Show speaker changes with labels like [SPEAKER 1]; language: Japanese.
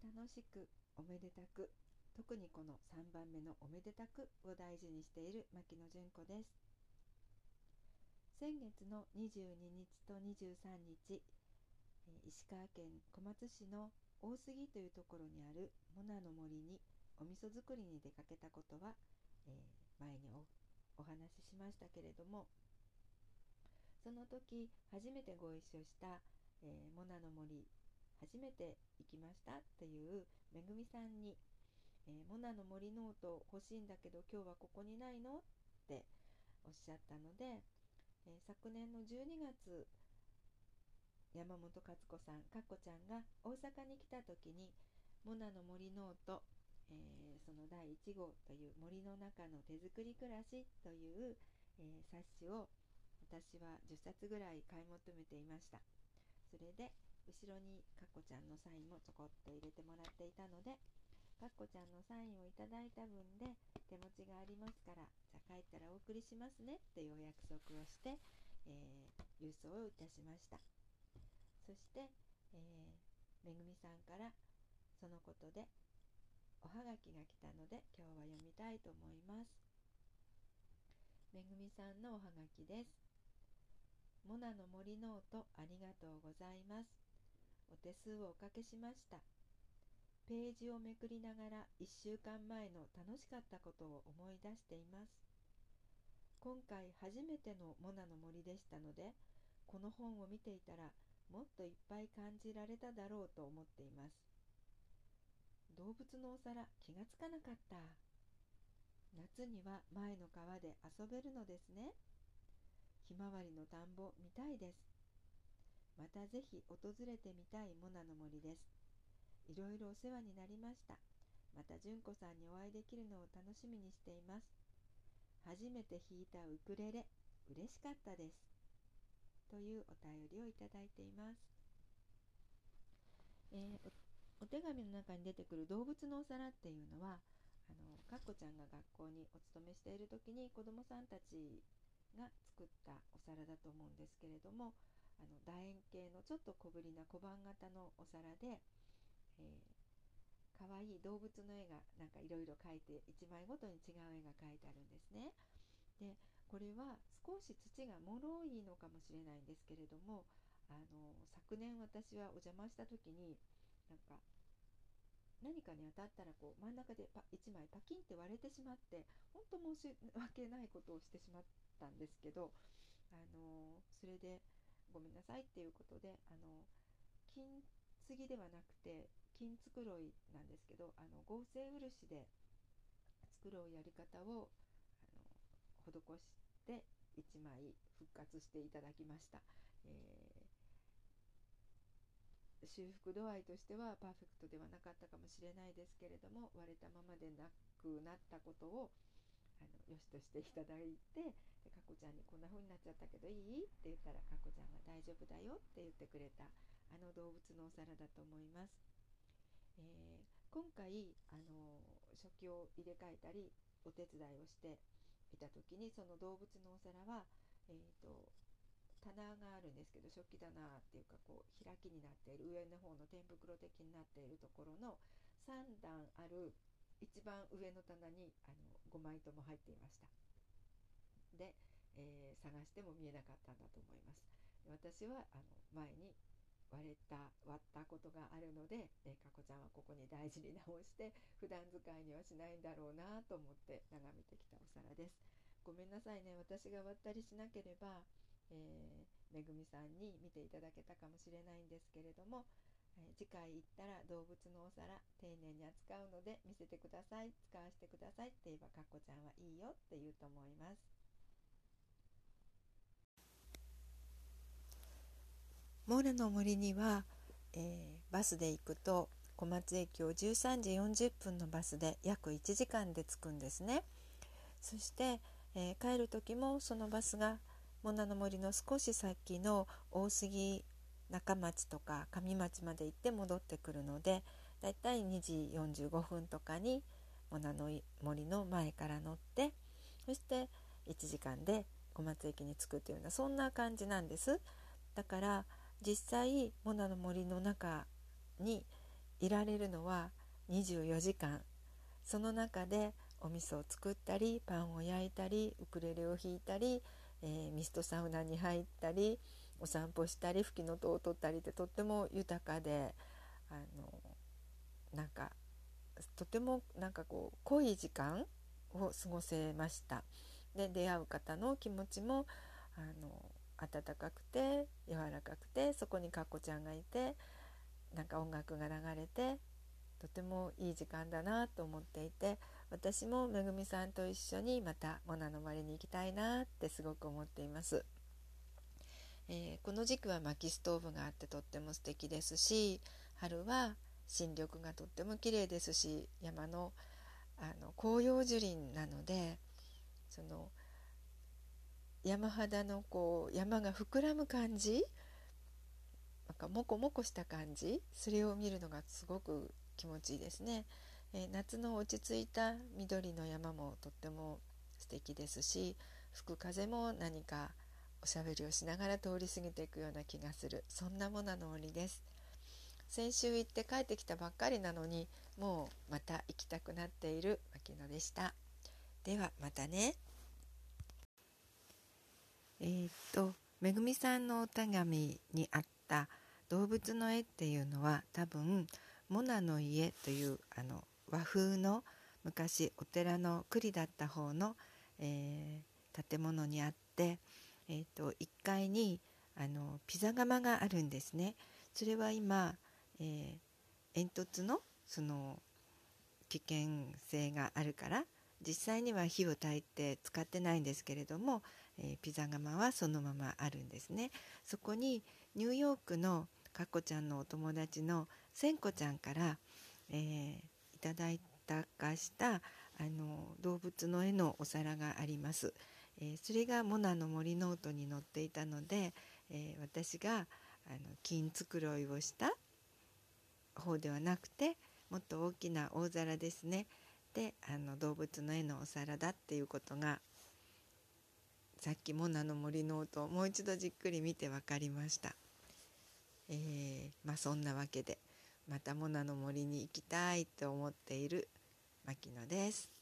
[SPEAKER 1] 楽しくおめでたく特にこの3番目の「おめでたく」を大事にしている牧野純子です。先月の22日と23日石川県小松市の大杉というところにあるモナの森にお味噌作りに出かけたことは、えー、前にお話ししましたけれどもその時初めてご一緒した、えー、モナの森初めて行きましたっていうめぐみさんに、えー、モナの森ノート欲しいんだけど今日はここにないの?」っておっしゃったので、えー、昨年の12月山本勝子さんかっこちゃんが大阪に来た時に「モナの森ノート」えー、その第1号という「森の中の手作り暮らし」という、え冊子を私は10冊ぐらい買い求めていましたそれで後ろにかっこちゃんのサインもちょこっと入れてもらっていたのでかっこちゃんのサインをいただいた分で手持ちがありますからじゃあ帰ったらお送りしますねっていうお約束をして、えー、郵送をいたしました。そして、えー、めぐみさんからそのことでおはがきが来たので今日は読みたいと思います。めぐみさんのおはがきです。モナの森ノートありがとうございます。お手数をおかけしました。ページをめくりながら1週間前の楽しかったことを思い出しています。今回初めてのモナの森でしたのでこの本を見ていたらもっといっぱい感じられただろうと思っています。動物のお皿気がつかなかった。夏には前の川で遊べるのですね。ひまわりの田んぼ見たいです。またぜひ訪れてみたいモナの森です。いろいろお世話になりました。また純子さんにお会いできるのを楽しみにしています。初めて弾いたウクレレ嬉しかったです。というお便りをいただいています、えー、お手紙の中に出てくる動物のお皿っていうのはあのかっこちゃんが学校にお勤めしている時に子どもさんたちが作ったお皿だと思うんですけれどもあの楕円形のちょっと小ぶりな小判型のお皿で、えー、かわいい動物の絵がなんかいろいろ描いて1枚ごとに違う絵が描いてあるんですね。でこれは少し土が脆いのかもしれないんですけれどもあの昨年私はお邪魔した時になんか何かに当たったらこう真ん中でパ1枚パキンって割れてしまって本当申し訳ないことをしてしまったんですけどあのそれでごめんなさいっていうことであの金継ぎではなくて金繕いなんですけどあの合成漆で繕うやり方をあの施して1枚復活していただきました、えー、修復度合いとしてはパーフェクトではなかったかもしれないですけれども割れたままでなくなったことをあのよしとしていただいてでかこちゃんにこんな風になっちゃったけどいい？って言ったらかこちゃんが大丈夫だよって言ってくれたあの動物のお皿だと思います。えー、今回あの食器を入れ替えたりお手伝いをしていた時にその動物のお皿は、えーと、棚があるんですけど食器棚っていうかこう開きになっている上の方の天袋的になっているところの3段ある一番上の棚にあの5枚とも入っていました。で、えー、探しても見えなかったんだと思います。私はあの前に割れた割ったことがあるので、えー、かこちゃんはここに大事に直して普段使いにはしないんだろうなと思って眺めてきたお皿です。ごめんなさいね。私が割ったりしなければ、えー、めぐみさんに見ていただけたかもしれないんですけれどもえ次回行ったら動物のお皿丁寧に扱うので見せてください。使わせてください。って言えばかっこちゃんはいいよって言うと思います。
[SPEAKER 2] モーレの森には、えー、バスで行くと小松駅を13時40分のバスで約1時間で着くんですね。そして、えー、帰る時もそのバスがモナの森の少し先の大杉中町とか上町まで行って戻ってくるのでだいたい2時45分とかにモナの森の前から乗ってそして1時間で小松駅に着くというようなそんな感じなんです。だから実際モナの森の中にいられるのは24時間。その中でお味噌を作ったりパンを焼いたりウクレレを弾いたり、えー、ミストサウナに入ったりお散歩したり吹きの塔を取ったりってとっても豊かであのなんかとてもなんかこう濃い時間を過ごせました。で出会う方の気持ちもあの温かくて柔らかくてそこにかっこちゃんがいてなんか音楽が流れてとてもいい時間だなと思っていて私もめぐみさんと一緒にまたモナの森に行きたいなってすごく思っています。えー、この時期は薪ストーブがあってとっても素敵ですし春は新緑がとっても綺麗ですし山のあの紅葉樹林なのでその山肌のこう山が膨らむ感じなんかモコモコした感じそれを見るのがすごく気持ちいいですね、えー、夏の落ち着いた緑の山もとっても素敵ですし吹く風も何かおしゃべりをしながら通り過ぎていくような気がする。そんなものの森です。先週行って帰ってきたばっかりなのにもうまた行きたくなっている牧野でした。ではまたね。えー、っとめぐみさんのお手紙にあった動物の絵っていうのは多分モナの家というあの和風の昔お寺の栗だった方の、えー、建物にあって、えーと、1階にあのピザ窯があるんですね。それは今えー、煙突のその危険性があるから実際には火を焚いて使ってないんですけれども、えー、ピザ窯はそのままあるんですね。そこにニューヨークのかっこちゃんのお友達のせんこちゃんから、えー、いただいたかしたあの動物の絵のお皿があります。えー、それがモナの森ノートに載っていたので、えー、私があの金繕いをした方ではなくてもっと大きな大皿ですねであの動物の絵のお皿だっていうことがさっきモナの森ノートをもう一度じっくり見て分かりました。えー、まあそんなわけでまたモナの森に行きたいと思っている牧野です。